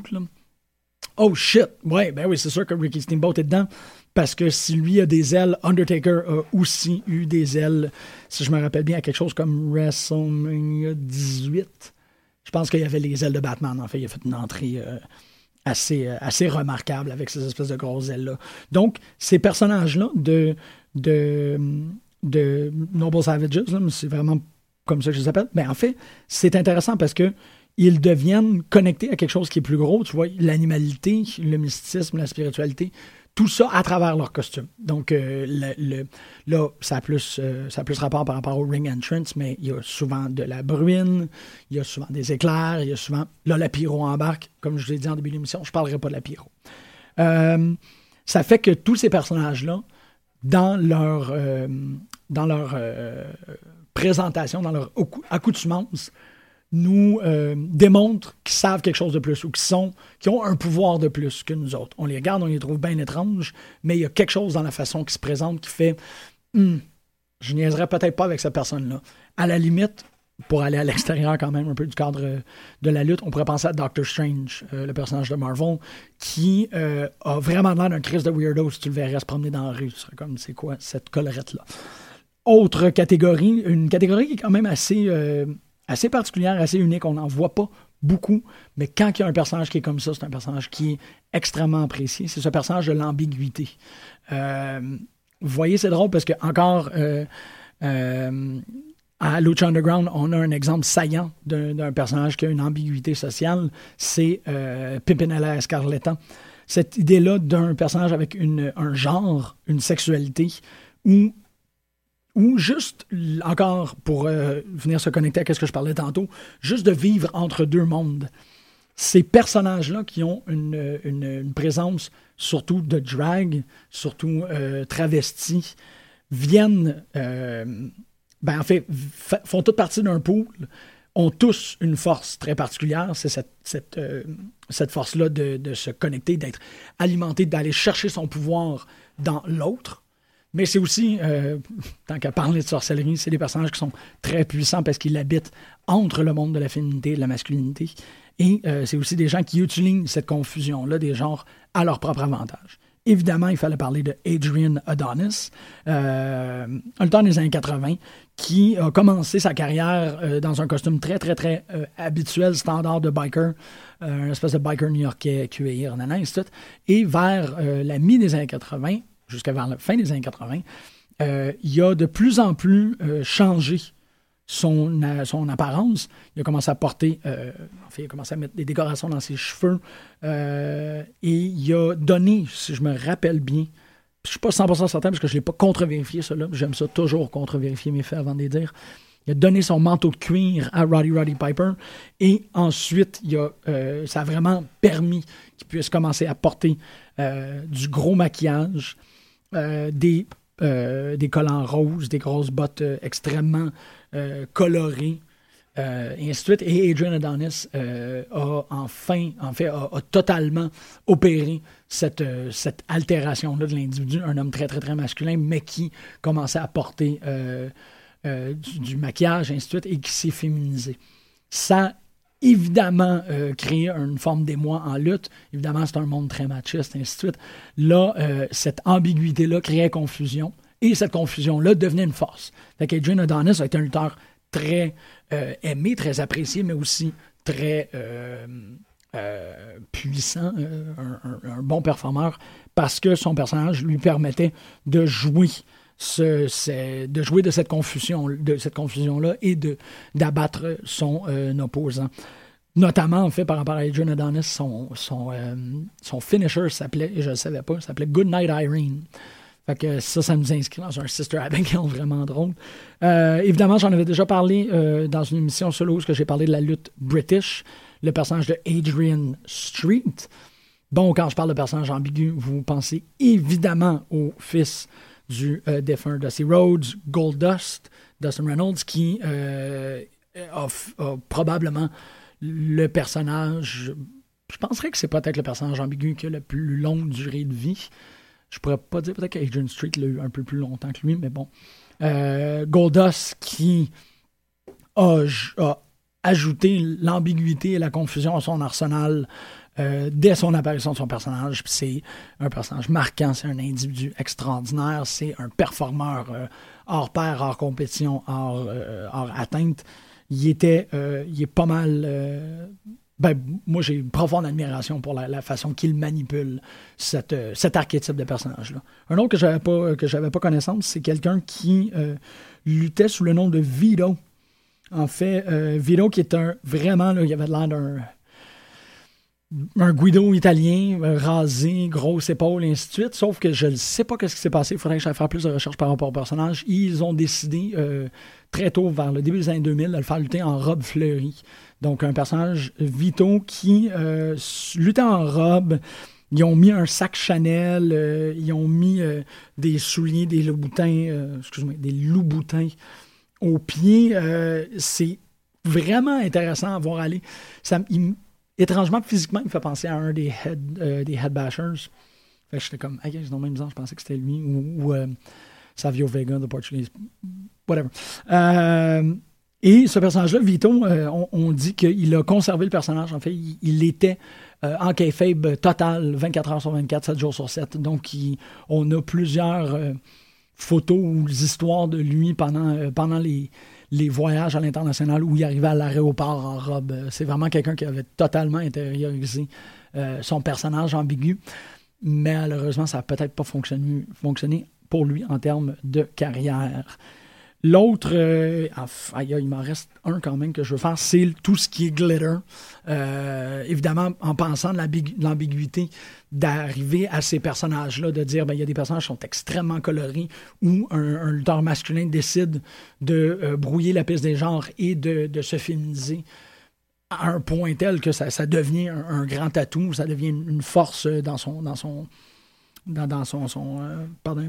Oh shit! Ouais, ben oui, c'est sûr que Ricky Steamboat est dedans. Parce que si lui a des ailes, Undertaker a aussi eu des ailes, si je me rappelle bien, à quelque chose comme WrestleMania 18. Je pense qu'il y avait les ailes de Batman. En fait, il a fait une entrée euh, assez, euh, assez remarquable avec ces espèces de grosses ailes-là. Donc, ces personnages-là de, de, de Noble Savages, c'est vraiment comme ça je les appelle, mais en fait, c'est intéressant parce que ils deviennent connectés à quelque chose qui est plus gros, tu vois, l'animalité, le mysticisme, la spiritualité, tout ça à travers leur costume. Donc, euh, là, ça a, plus, euh, ça a plus rapport par rapport au ring entrance, mais il y a souvent de la bruine, il y a souvent des éclairs, il y a souvent. Là, la pyro embarque, comme je l'ai dit en début de l'émission, je ne parlerai pas de la pyro. Euh, ça fait que tous ces personnages-là, dans leur, dans leur présentation, dans leur accoutumance, nous euh, démontrent qu'ils savent quelque chose de plus ou qu'ils sont, ont un pouvoir de plus que nous autres. On les regarde, on les trouve bien étranges, mais il y a quelque chose dans la façon qu'ils se présentent qui fait hum, je niaiserais peut-être pas avec cette personne-là. À la limite, pour aller à l'extérieur quand même un peu du cadre euh, de la lutte, on pourrait penser à Doctor Strange, euh, le personnage de Marvel, qui a vraiment l'air d'un Chris de weirdo si tu le verrais se promener dans la rue. Comme, c'est quoi cette collerette-là? Autre catégorie, une catégorie qui est quand même assez assez particulière, assez unique. On n'en voit pas beaucoup, mais quand il y a un personnage qui est comme ça, c'est un personnage qui est extrêmement apprécié. C'est ce personnage de l'ambiguïté. Euh, vous voyez, c'est drôle parce que encore euh, euh, à Lucha Underground, on a un exemple saillant d'un personnage qui a une ambiguïté sociale. C'est Pimpinella Escarletta. Cette idée-là d'un personnage avec une, un genre, une sexualité, où ou juste, encore pour euh, venir se connecter à ce que je parlais tantôt, juste de vivre entre deux mondes. Ces personnages-là qui ont une, présence surtout de drag, surtout euh, travesti, viennent, euh, ben en fait, font toute partie d'un pool, ont tous une force très particulière, c'est cette, cette force-là de, se connecter, d'être alimenté, d'aller chercher son pouvoir dans l'autre, mais c'est aussi, euh, tant qu'à parler de sorcellerie, c'est des personnages qui sont très puissants parce qu'ils habitent entre le monde de la féminité et de la masculinité. Et euh, c'est aussi des gens qui utilisent cette confusion-là des genres à leur propre avantage. Évidemment, il fallait parler de Adrian Adonis, euh, un temps des années 80, qui a commencé sa carrière euh, dans un costume très, très, très habituel, standard de biker, une espèce de biker new-yorkais, cuir, tout. Et vers la mi des années 80, jusqu'à la fin des années 80, euh, il a de plus en plus euh, changé son, euh, son apparence. Il a commencé à porter, enfin, il a commencé à mettre des décorations dans ses cheveux et il a donné, si je me rappelle bien, je ne suis pas 100% certain parce que je l'ai pas contre-vérifié, cela. J'aime ça toujours contre-vérifier mes faits avant de les dire. Il a donné son manteau de cuir à Roddy Roddy Piper et ensuite, il a, ça a vraiment permis qu'il puisse commencer à porter du gros maquillage, des, euh, des collants roses, des grosses bottes euh, extrêmement colorées. et ainsi de suite. Et Adrian Adonis a enfin, en fait, a, totalement opéré cette, cette altération-là de l'individu, un homme très, très, très masculin, mais qui commençait à porter du, du, maquillage, ainsi de suite, et qui s'est féminisé. Ça évidemment euh, créer une forme d'émoi en lutte. Évidemment, c'est un monde très machiste, ainsi de suite. Là, euh, cette ambiguïté-là créait confusion. Et cette confusion-là devenait une force. Fait qu'Adrian Adonis a été un lutteur très euh, aimé, très apprécié, mais aussi très puissant, un, bon performeur, parce que son personnage lui permettait de jouer de jouer de cette confusion, de cette confusion-là et de d'abattre son euh, opposant. Notamment, en fait, par rapport à Adrian Adonis, son, son, euh, son finisher s'appelait, je ne savais pas, s'appelait Good Night Irene. Fait que ça, ça nous inscrit dans un Sister Abigail vraiment drôle. Euh, évidemment, j'en avais déjà parlé dans une émission solo où j'ai parlé de la lutte british, le personnage de Adrian Street. Bon, quand je parle de personnage ambigu, vous pensez évidemment au fils du euh, défunt Dusty Rhodes, Goldust, Dustin Reynolds, qui euh, a, probablement le personnage. Je penserais que c'est peut-être le personnage ambigu qui a la plus longue durée de vie. Je pourrais pas dire peut-être qu'Adrian Street l'a eu un peu plus longtemps que lui, mais bon. Euh, Goldust qui a ajouté l'ambiguïté et la confusion à son arsenal euh, dès son apparition de son personnage. C'est un personnage marquant, c'est un individu extraordinaire, c'est un performeur euh, hors pair, hors compétition, hors, euh, hors atteinte. Il était, il est pas mal. ben, moi, j'ai une profonde admiration pour la, façon qu'il manipule cette, cet archétype de personnage-là. Un autre que j'avais pas que j'avais pas connaissance, c'est quelqu'un qui luttait sous le nom de Vito. En fait, Vito qui est un vraiment, là, il avait l'air d'un un Guido italien, rasé, grosse épaule, et ainsi de suite. Sauf que je ne sais pas ce qui s'est passé. Il faudrait que j'aille faire plus de recherches par rapport au personnage. Ils ont décidé très tôt, vers le début des années 2000, de le faire lutter en robe fleurie. Donc, un personnage Vito qui luttait en robe. Ils ont mis un sac Chanel, ils ont mis des souliers, des loups-boutins, excuse-moi, des loups-boutins au pied. c'est vraiment intéressant à voir aller. Étrangement, physiquement, il me fait penser à un des head, euh, des headbashers. J'étais comme, ah, dans le même genre, je pensais que c'était lui, ou, euh, Savio Vega, the Portuguese, whatever. Euh, et ce personnage-là, Vito, on, dit qu'il a conservé le personnage. En fait, il, était en kayfabe total, 24 heures sur 24, 7 jours sur 7. Donc, on a plusieurs photos ou histoires de lui pendant, pendant les, les voyages à l'international où il arrivait à l'aéroport en robe. Euh, c'est vraiment quelqu'un qui avait totalement intériorisé euh, son personnage ambigu. Mais malheureusement, ça n'a peut-être pas fonctionné, fonctionné pour lui en termes de carrière. L'autre, euh, il m'en reste un quand même que je veux faire, c'est tout ce qui est glitter. Euh, évidemment, en pensant de l'ambiguïté d'arriver à ces personnages-là, de dire, ben, il y a des personnages qui sont extrêmement colorés, ou un, lutteur masculin décide de euh, brouiller la piste des genres et de, se féminiser à un point tel que ça, devient un, un, grand atout, ça devient une force dans son, dans son, dans, son, son, euh,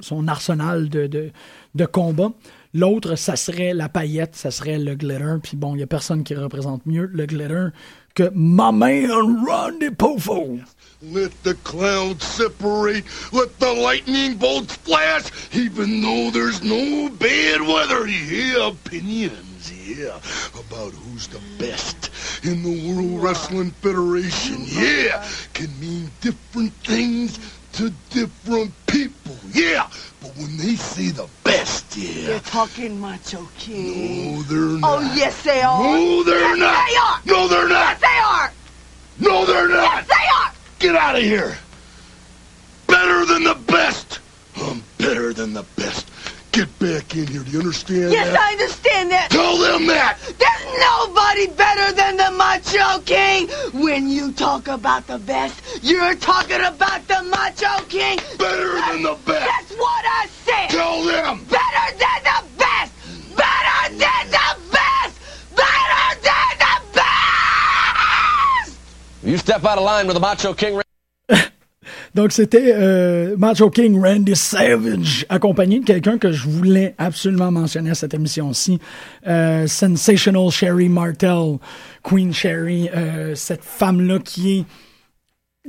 son arsenal de, de, de combat. L'autre, ça serait la paillette, ça serait le glitter. Puis bon, il n'y a personne qui représente mieux le glitter que my man Randy Pofo. Let the clouds separate, let the lightning bolts flash, even though there's no bad weather. Yeah, opinions, yeah, about who's the best in the World Wrestling Federation. Yeah, can mean different things to different people. Yeah, but when they see the best, yeah. They're talking Macho King. No, they're oh, not. Oh, yes, they are. No, they're yes, not. they are. No, they're not. Yes, they are. No, they're not. Yes, they are. Get out of here. Better than the best. I'm better than the best. Get back in here. Do you understand yes, that? I understand that. Tell them that. There's nobody better than the Macho King. When you talk about the best, you're talking about the Macho King. Better than the best. That's what I said. Tell them. Better than the best. Better than the best. Better than the best. You step out of line with the Macho King. Donc, c'était euh, Macho King Randy Savage, accompagné de quelqu'un que je voulais absolument mentionner à cette émission-ci. Euh, Sensational Sherry Martel, Queen Sherry, euh, cette femme-là qui est...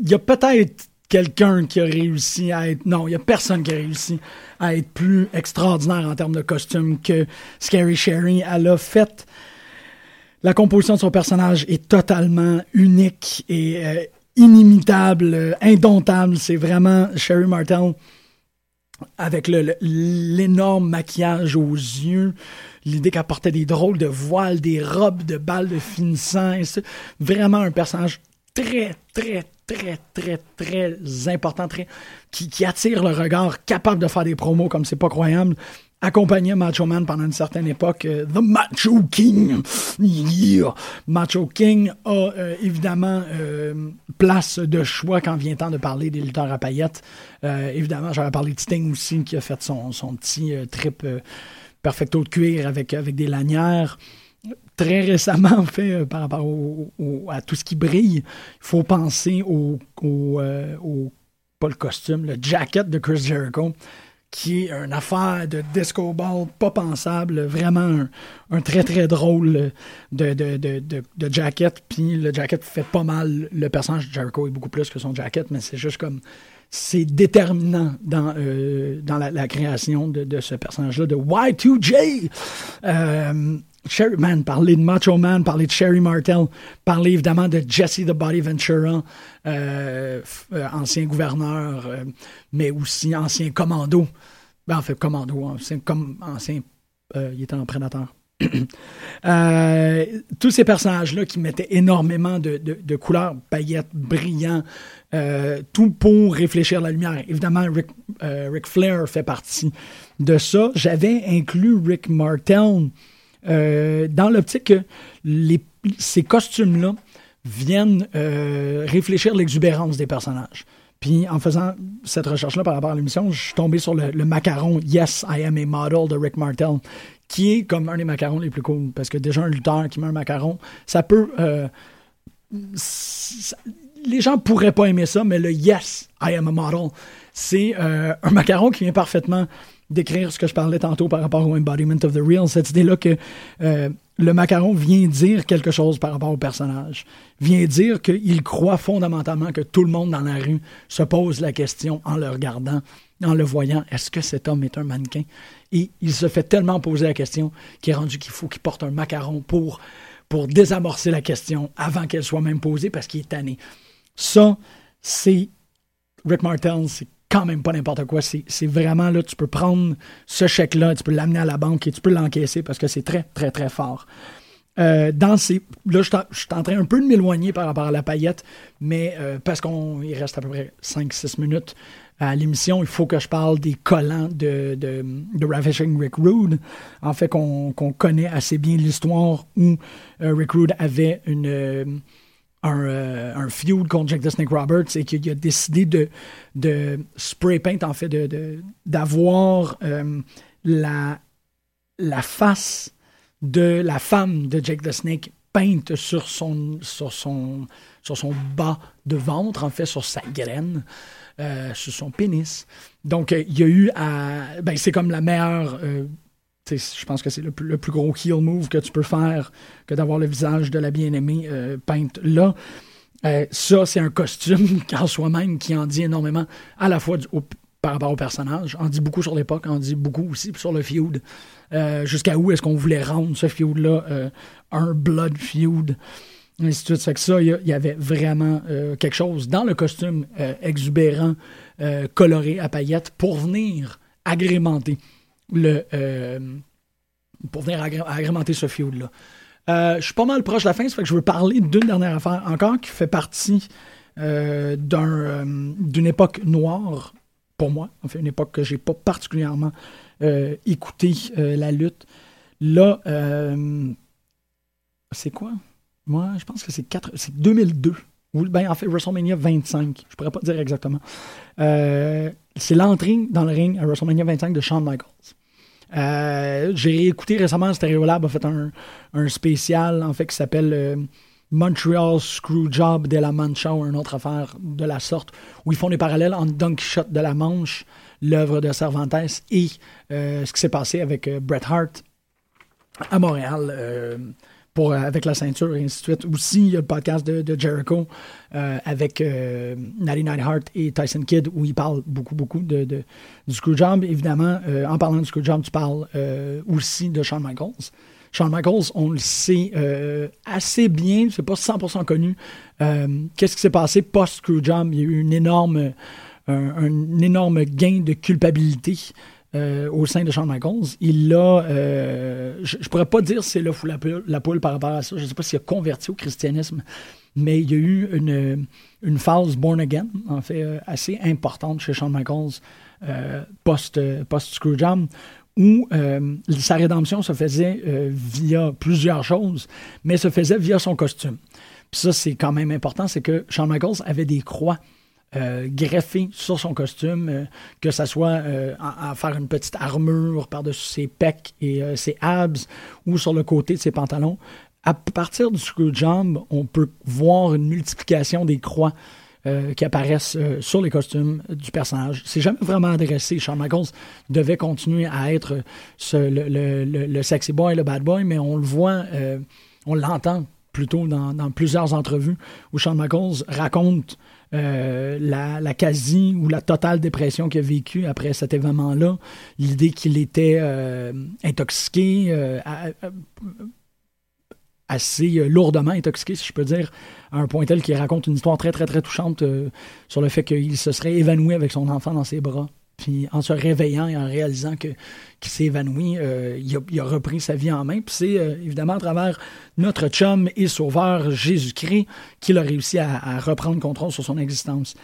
Il y a peut-être quelqu'un qui a réussi à être... Non, il y a personne qui a réussi à être plus extraordinaire en termes de costume que Scary Sherry. Elle a fait... La composition de son personnage est totalement unique et euh, inimitable, euh, indomptable. C'est vraiment Sherry Martel avec l'énorme maquillage aux yeux, l'idée qu'elle portait des drôles de voiles, des robes de balles de finissant. Vraiment un personnage très, très, très, très, très important, très, qui, qui attire le regard, capable de faire des promos comme c'est pas croyable accompagné Macho Man pendant une certaine époque, euh, The Macho King. Macho King a euh, évidemment euh, place de choix quand vient temps de parler des lutteurs à paillettes. évidemment, j'avais parlé de Sting aussi, qui a fait son, son petit trip perfecto de cuir avec, avec des lanières. Très récemment, (laughs) en fait, par rapport à tout ce qui brille, il faut penser au, au, au, pas le costume, le jacket de Chris Jericho qui est une affaire de disco ball pas pensable, vraiment un, très très drôle de, de, de, de, jacket. Puis le jacket fait pas mal. Le personnage de Jericho est beaucoup plus que son jacket, mais c'est juste comme. C'est déterminant dans, euh, dans la, création de, ce personnage-là, de Y2J. Euh, Sherry Man, parler de Macho Man, parler de Sherry Martel, parler évidemment de Jesse the Body Ventura, euh, euh, ancien gouverneur, euh, mais aussi ancien commando. Ben, en fait, commando, ancien, comme, ancien il était un prédateur. (coughs) tous ces personnages-là qui mettaient énormément de, de, couleurs, paillettes, brillants, tout pour réfléchir la lumière. Évidemment, Rick, Rick Flair fait partie de ça. J'avais inclus Rick Martel euh, dans l'optique que ces costumes-là viennent euh, réfléchir l'exubérance des personnages. Puis en faisant cette recherche-là par rapport à l'émission, je suis tombé sur le, macaron Yes, I am a model de Rick Martel, qui est comme un des macarons les plus cool. Parce que déjà un lutteur qui met un macaron, ça peut. Euh, les gens pourraient pas aimer ça, mais le Yes, I am a model, c'est euh, un macaron qui vient parfaitement décrire ce que je parlais tantôt par rapport au embodiment of the real, cette idée-là que euh, le macaron vient dire quelque chose par rapport au personnage, vient dire qu'il croit fondamentalement que tout le monde dans la rue se pose la question en le regardant, en le voyant, est-ce que cet homme est un mannequin? Et il se fait tellement poser la question qu'il est rendu qu'il faut qu'il porte un macaron pour, pour désamorcer la question avant qu'elle soit même posée parce qu'il est tanné. Ça, c'est Rick Martel, c'est quand même pas n'importe quoi. C'est vraiment là, tu peux prendre ce chèque-là, tu peux l'amener à la banque et tu peux l'encaisser parce que c'est très, très, très fort. Euh, dans ces, là, je suis en train un peu de m'éloigner par rapport à la paillette, mais euh, parce qu'il reste à peu près 5-6 minutes à l'émission, il faut que je parle des collants de, de, de Ravishing Rick Rude. En fait, qu'on connaît assez bien l'histoire où euh, Rick Rude avait une un, euh, un, feud contre Jack the Snake Roberts et qu'il a décidé de, de spray paint, en fait, d'avoir de, euh, la, la face de la femme de Jack the Snake peinte sur son, sur son, sur son bas de ventre, en fait, sur sa graine, euh, sur son pénis. Donc, il y a eu à. Ben, c'est comme la meilleure je pense que c'est le plus, gros heel move que tu peux faire que d'avoir le visage de la bien-aimée euh, peinte là. Euh, ça, c'est un costume (laughs) en soi-même qui en dit énormément, à la fois par rapport au personnage, en dit beaucoup sur l'époque, en dit beaucoup aussi sur le feud. Euh, jusqu'à où est-ce qu'on voulait rendre ce feud-là un blood feud? Et ainsi de suite. que ça, il y, avait vraiment quelque chose dans le costume exubérant, coloré à paillettes pour venir agrémenter euh, pour venir agrémenter ce feud-là. Euh, je suis pas mal proche de la fin, ça fait que je veux parler d'une dernière affaire encore qui fait partie euh, d'une époque noire pour moi. En fait, une époque que j'ai pas particulièrement écouté la lutte. Là, c'est quoi? Moi, je pense que c'est 2002. Ou ben, en fait, WrestleMania 25. Je pourrais pas dire exactement. c'est l'entrée dans le ring à WrestleMania 25 de Shawn Michaels. Euh, j'ai écouté récemment, Stereolab a fait un, un, spécial en fait qui s'appelle euh, Montreal Screwjob de la Mancha ou une autre affaire de la sorte, où ils font des parallèles entre Don Quichotte de la Manche, l'œuvre de Cervantes, et euh, ce qui s'est passé avec Bret Hart à Montréal pour, euh, avec la ceinture et ainsi de suite. Aussi, il y a le podcast de, Jericho euh, avec euh, Natty Nightheart et Tyson Kidd où il parle beaucoup, beaucoup de, de du Screwjob. Évidemment, en parlant du Screwjob, tu parles aussi de Shawn Michaels. Shawn Michaels, on le sait assez bien, c'est pas 100% connu. Qu'est-ce qui s'est passé post-Screwjob? Il y a eu une énorme, un énorme gain de culpabilité euh, au sein de Shawn Michaels. Il a, euh, je, ne pourrais pas dire c'est le fou la poule, par rapport à ça. Je ne sais pas s'il a converti au christianisme, mais il y a eu une, une phase born again, en fait, euh, assez importante chez Shawn Michaels post, post où sa rédemption se faisait via plusieurs choses, mais se faisait via son costume. Puis ça, c'est quand même important, c'est que Shawn Michaels avait des croix euh, greffé sur son costume, euh, que ça soit euh, à, faire une petite armure par-dessus ses pecs et ses abs ou sur le côté de ses pantalons. À partir du screwjob, on peut voir une multiplication des croix qui apparaissent sur les costumes du personnage. C'est jamais vraiment adressé. Shawn Michaels devait continuer à être le, sexy boy, le bad boy, mais on le voit, on l'entend plutôt dans, plusieurs entrevues où Shawn Michaels raconte euh, la, quasi ou la totale dépression qu'il a vécue après cet événement-là, l'idée qu'il était euh, intoxiqué, euh, assez lourdement intoxiqué, si je peux dire, à un point tel qu'il raconte une histoire très, très, très touchante sur le fait qu'il se serait évanoui avec son enfant dans ses bras. Puis en se réveillant et en réalisant que qu'il s'est évanoui, euh, il, a, repris sa vie en main. Puis c'est euh, évidemment à travers notre chum et sauveur Jésus-Christ qu'il a réussi à, reprendre contrôle sur son existence.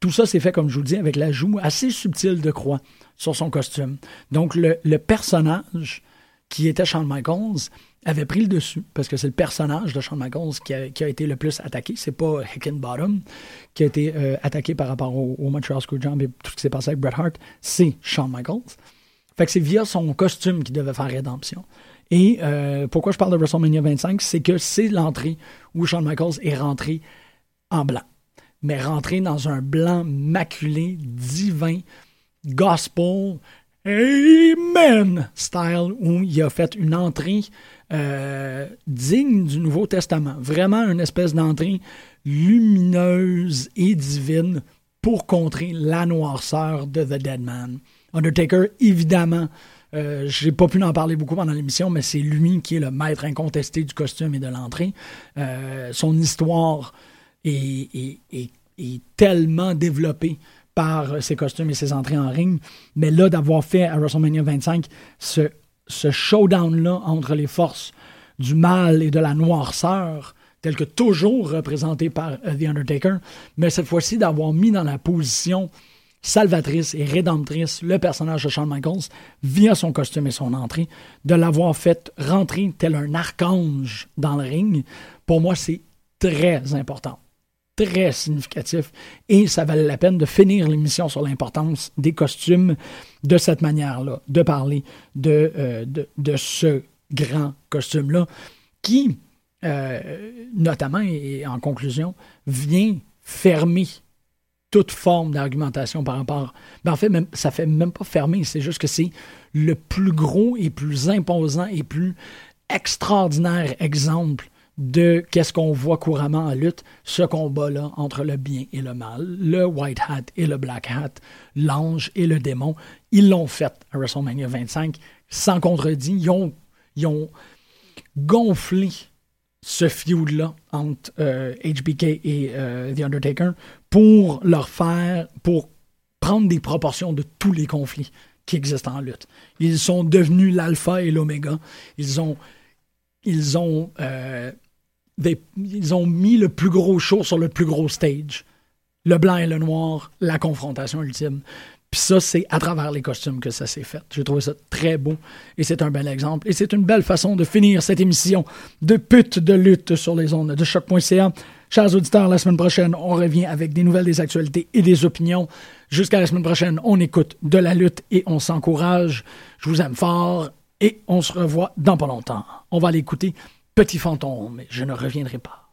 Tout ça s'est fait, comme je vous le dis, avec l'ajout assez subtil de croix sur son costume. Donc le, personnage qui était Shawn Michaels avait pris le dessus parce que c'est le personnage de Shawn Michaels qui a, été le plus attaqué. C'est pas Hickenbottom qui a été euh, attaqué par rapport au, au Montreal Screwjob et tout ce qui s'est passé avec Bret Hart. C'est Shawn Michaels. Fait que c'est via son costume qu'il devait faire rédemption. Et euh, pourquoi je parle de WrestleMania 25, c'est que c'est l'entrée où Shawn Michaels est rentré en blanc. Mais rentré dans un blanc maculé, divin, gospel, Amen style, où il a fait une entrée euh, digne du Nouveau Testament. Vraiment une espèce d'entrée lumineuse et divine pour contrer la noirceur de The Dead Man. Undertaker, évidemment, euh, j'ai pas pu en parler beaucoup pendant l'émission, mais c'est lui qui est le maître incontesté du costume et de l'entrée. Euh, son histoire est, tellement développée par ses costumes et ses entrées en ring. Mais là, d'avoir fait à WrestleMania 25 ce, ce showdown-là entre les forces du mal et de la noirceur, tel que toujours représenté par euh, The Undertaker, mais cette fois-ci d'avoir mis dans la position salvatrice et rédemptrice le personnage de Shawn Michaels via son costume et son entrée, de l'avoir fait rentrer tel un archange dans le ring, pour moi, c'est très important. Très significatif. Et ça valait la peine de finir l'émission sur l'importance des costumes de cette manière-là, de parler de, euh, ce grand costume-là, qui, euh, notamment et en conclusion, vient fermer toute forme d'argumentation par rapport. Ben en fait, même, ça fait même pas fermer, c'est juste que c'est le plus gros et plus imposant et plus extraordinaire exemple de qu'est-ce qu'on voit couramment en lutte, ce combat-là entre le bien et le mal, le white hat et le black hat, l'ange et le démon. Ils l'ont fait à WrestleMania 25 sans contredit. Ils ont, ils ont gonflé ce feud-là entre euh, HBK et euh, The Undertaker pour leur faire, pour prendre des proportions de tous les conflits qui existent en lutte. Ils sont devenus l'alpha et l'oméga. Ils ont, ils ont, euh, ils ont mis le plus gros show sur le plus gros stage. Le blanc et le noir, la confrontation ultime. Puis ça, c'est à travers les costumes que ça s'est fait. J'ai trouvé ça très beau et c'est un bel exemple. Et c'est une belle façon de finir cette émission de pute de lutte sur les ondes de choc.ca. Chers auditeurs, la semaine prochaine, on revient avec des nouvelles, des actualités et des opinions. Jusqu'à la semaine prochaine, on écoute de la lutte et on s'encourage. Je vous aime fort et on se revoit dans pas longtemps. On va l'écouter Petit fantôme, je ne reviendrai pas.